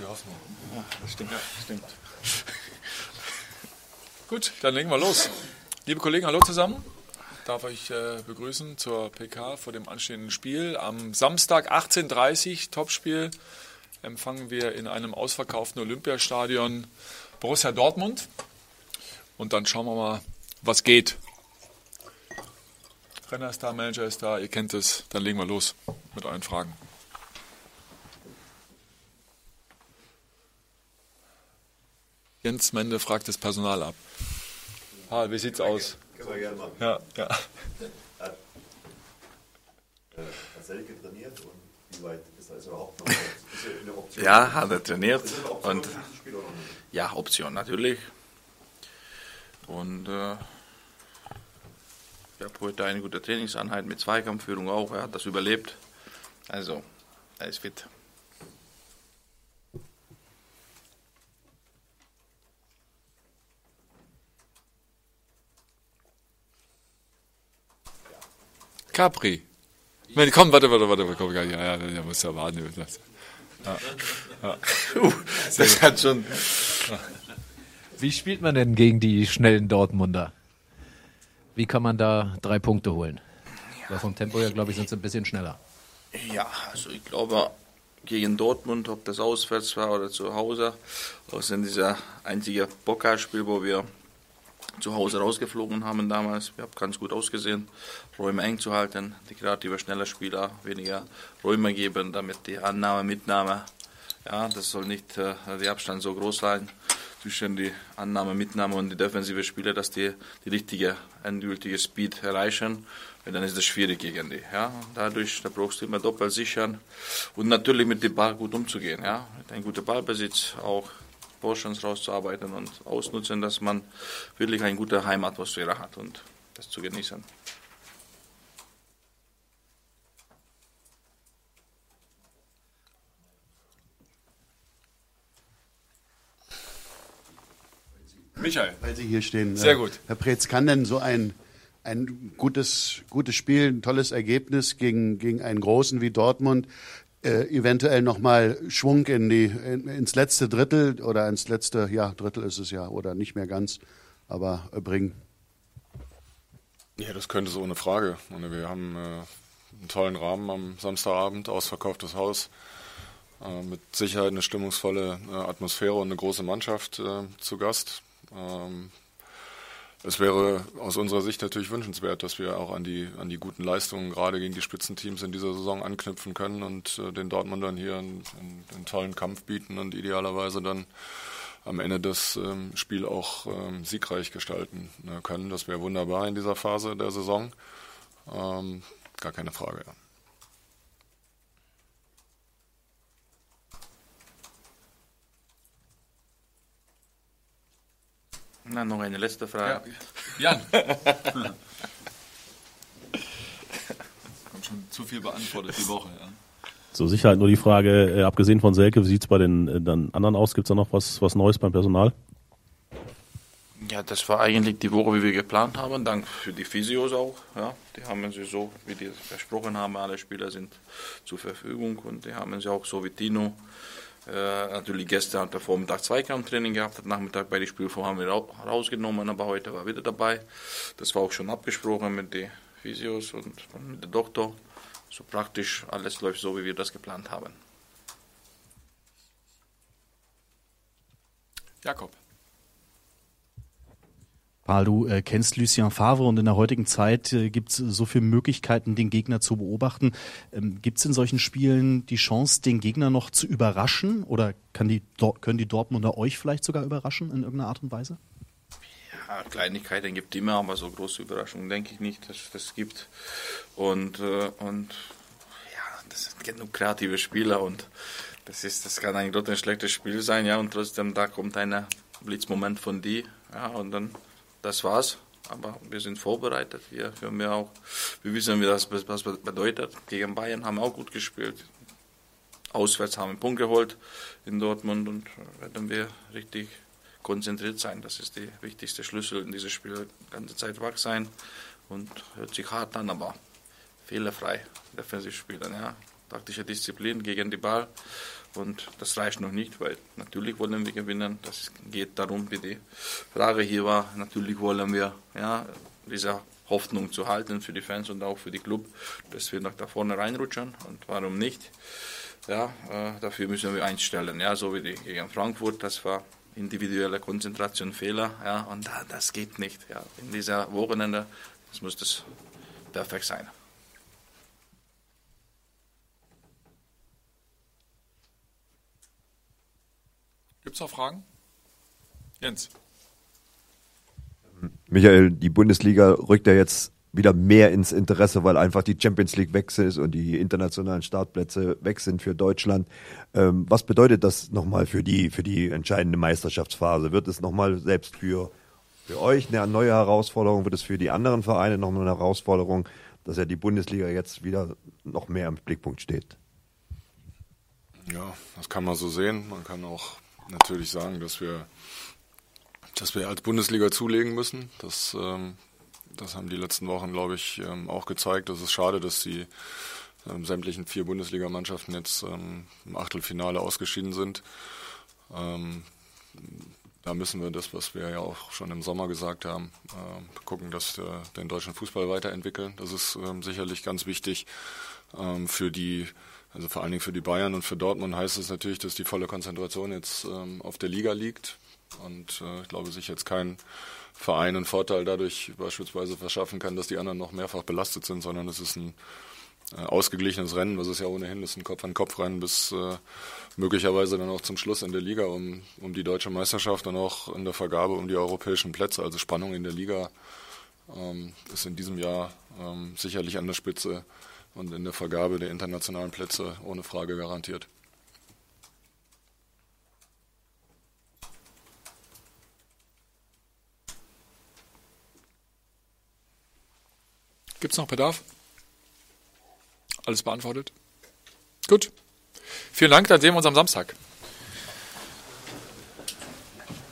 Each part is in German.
die Hoffnung. Ja, das stimmt. Ja, stimmt. Gut, dann legen wir los. Liebe Kollegen, hallo zusammen. Darf euch äh, begrüßen zur PK vor dem anstehenden Spiel. Am Samstag 18.30 Uhr, Topspiel, empfangen wir in einem ausverkauften Olympiastadion Borussia Dortmund. Und dann schauen wir mal, was geht. Renner ist da, Manager ist da, ihr kennt es. Dann legen wir los mit euren Fragen. Jens Mende fragt das Personal ab. Ah, wie sieht's aus? Können wir gerne machen. Ja, ja. Hat, äh, hat Selke trainiert und wie weit ist das überhaupt noch? Ist ja eine Option. Ja, hat er trainiert. Ist das eine Option Und ja, Option natürlich. Und äh, ich habe heute eine gute Trainingseinheit mit Zweikampfführung auch. Er hat das überlebt. Also, er ist fit. Capri. Nein, komm, warte, warte, warte, komm, ja, ja, ja, muss ja warten. Das hat schon. Wie spielt man denn gegen die schnellen Dortmunder? Wie kann man da drei Punkte holen? Weil vom Tempo her, glaube ich, sind sie ein bisschen schneller. Ja, also ich glaube, gegen Dortmund, ob das auswärts war oder zu Hause, außer in dieser einzige Pokalspiel, wo wir zu Hause rausgeflogen haben damals. Wir haben ganz gut ausgesehen, Räume eng zu halten, die kreative, schneller Spieler weniger Räume geben, damit die Annahme, Mitnahme, ja, das soll nicht äh, der Abstand so groß sein zwischen die Annahme, Mitnahme und die defensive Spieler, dass die die richtige, endgültige Speed erreichen. Weil dann ist das schwierig gegen die. Ja. Dadurch, da brauchst du immer doppelt sichern und natürlich mit dem Ball gut umzugehen. Ja. Einem guten Ballbesitz auch Portions rauszuarbeiten und ausnutzen, dass man wirklich eine gute Heimatatmosphäre hat und das zu genießen. Michael. Weil Sie hier stehen. Sehr Äh, gut. Herr Preetz, kann denn so ein, ein gutes, gutes Spiel, ein tolles Ergebnis gegen, gegen einen Großen wie Dortmund äh, eventuell nochmal Schwung in die, in, ins letzte Drittel oder ins letzte, ja, Drittel ist es ja, oder nicht mehr ganz, aber äh, bringen? Ja, das könnte so ohne Frage. Und wir haben äh, einen tollen Rahmen am Samstagabend, ausverkauftes Haus, äh, mit Sicherheit eine stimmungsvolle äh, Atmosphäre und eine große Mannschaft äh, zu Gast. Ähm, es wäre aus unserer Sicht natürlich wünschenswert, dass wir auch an die, an die guten Leistungen gerade gegen die Spitzenteams in dieser Saison anknüpfen können und äh, den Dortmundern hier einen, einen, einen tollen Kampf bieten und idealerweise dann am Ende das ähm, Spiel auch ähm, siegreich gestalten äh, können. Das wäre wunderbar in dieser Phase der Saison. Ähm, gar keine Frage. Ja. Na, noch eine letzte Frage. Jan. Kommt schon zu viel beantwortet die Woche. Ja. Zur Sicherheit nur die Frage, äh, abgesehen von Selke, wie sieht es bei den äh, dann anderen aus? Gibt es da noch was, was Neues beim Personal? Ja, das war eigentlich die Woche, wie wir geplant haben. Dank für die Physios auch. Ja, die haben sie so, wie die versprochen haben, alle Spieler sind zur Verfügung und die haben sie auch so wie Tino. Äh, natürlich gestern hat er Vormittag Zweikampftraining gehabt, hat Nachmittag bei den Spielen haben wir rau- rausgenommen, aber heute war er wieder dabei. Das war auch schon abgesprochen mit den Physios und mit dem Doktor. So praktisch alles läuft so, wie wir das geplant haben. Jakob. Paul, du äh, kennst Lucien Favre und in der heutigen Zeit äh, gibt es so viele Möglichkeiten, den Gegner zu beobachten. Ähm, gibt es in solchen Spielen die Chance, den Gegner noch zu überraschen? Oder die, können die Dortmunder euch vielleicht sogar überraschen in irgendeiner Art und Weise? Ja, Kleinigkeiten gibt immer, aber so große Überraschungen denke ich nicht, dass es das gibt. Und, äh, und ja, das sind genug kreative Spieler und das ist, das kann ein schlechtes Spiel sein, ja, und trotzdem da kommt ein Blitzmoment von die, ja, und dann, das war's. Aber wir sind vorbereitet, wir, wir, haben ja auch, wir wissen, was das bedeutet. Gegen Bayern haben wir auch gut gespielt. Auswärts haben wir einen Punkt geholt in Dortmund und werden wir richtig konzentriert sein. Das ist der wichtigste Schlüssel in dieses Spiel. Die ganze Zeit wach sein und hört sich hart an, aber fehlerfrei defensiv spielen. Ja. Taktische Disziplin gegen die Ball Und das reicht noch nicht, weil natürlich wollen wir gewinnen. Das geht darum, wie die Frage hier war. Natürlich wollen wir ja, diese Hoffnung zu halten für die Fans und auch für die Club, dass wir nach da vorne reinrutschen. Und warum nicht? Ja, äh, dafür müssen wir einstellen. Ja, so wie die gegen Frankfurt, das war individuelle Konzentration, Fehler. Ja, und das geht nicht. Ja, in dieser Wochenende, das muss das perfekt sein. Gibt es noch Fragen? Jens. Michael, die Bundesliga rückt ja jetzt wieder mehr ins Interesse, weil einfach die Champions League weg ist und die internationalen Startplätze weg sind für Deutschland. Ähm, was bedeutet das nochmal für die, für die entscheidende Meisterschaftsphase? Wird es nochmal selbst für, für euch eine neue Herausforderung? Wird es für die anderen Vereine nochmal eine Herausforderung, dass ja die Bundesliga jetzt wieder noch mehr im Blickpunkt steht? Ja, das kann man so sehen. Man kann auch natürlich sagen, dass wir dass wir als Bundesliga zulegen müssen. Das, ähm, das haben die letzten Wochen, glaube ich, ähm, auch gezeigt. Das ist schade, dass die ähm, sämtlichen vier Bundesligamannschaften jetzt ähm, im Achtelfinale ausgeschieden sind. Ähm, da müssen wir das, was wir ja auch schon im Sommer gesagt haben, äh, gucken, dass wir den deutschen Fußball weiterentwickeln. Das ist ähm, sicherlich ganz wichtig ähm, für die, also vor allen Dingen für die Bayern und für Dortmund heißt es natürlich, dass die volle Konzentration jetzt ähm, auf der Liga liegt. Und äh, ich glaube, sich jetzt kein Verein einen Vorteil dadurch beispielsweise verschaffen kann, dass die anderen noch mehrfach belastet sind, sondern es ist ein äh, ausgeglichenes Rennen, was es ja ohnehin ist, ein Kopf-an-Kopf-Rennen bis äh, möglicherweise dann auch zum Schluss in der Liga um, um die deutsche Meisterschaft und auch in der Vergabe um die europäischen Plätze. Also Spannung in der Liga ähm, ist in diesem Jahr ähm, sicherlich an der Spitze und in der Vergabe der internationalen Plätze ohne Frage garantiert. Gibt es noch Bedarf? Alles beantwortet? Gut. Vielen Dank, dann sehen wir uns am Samstag.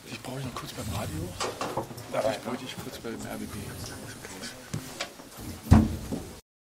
Ich brauche noch kurz beim Radio. Darf ich, brauche ich kurz beim RBB.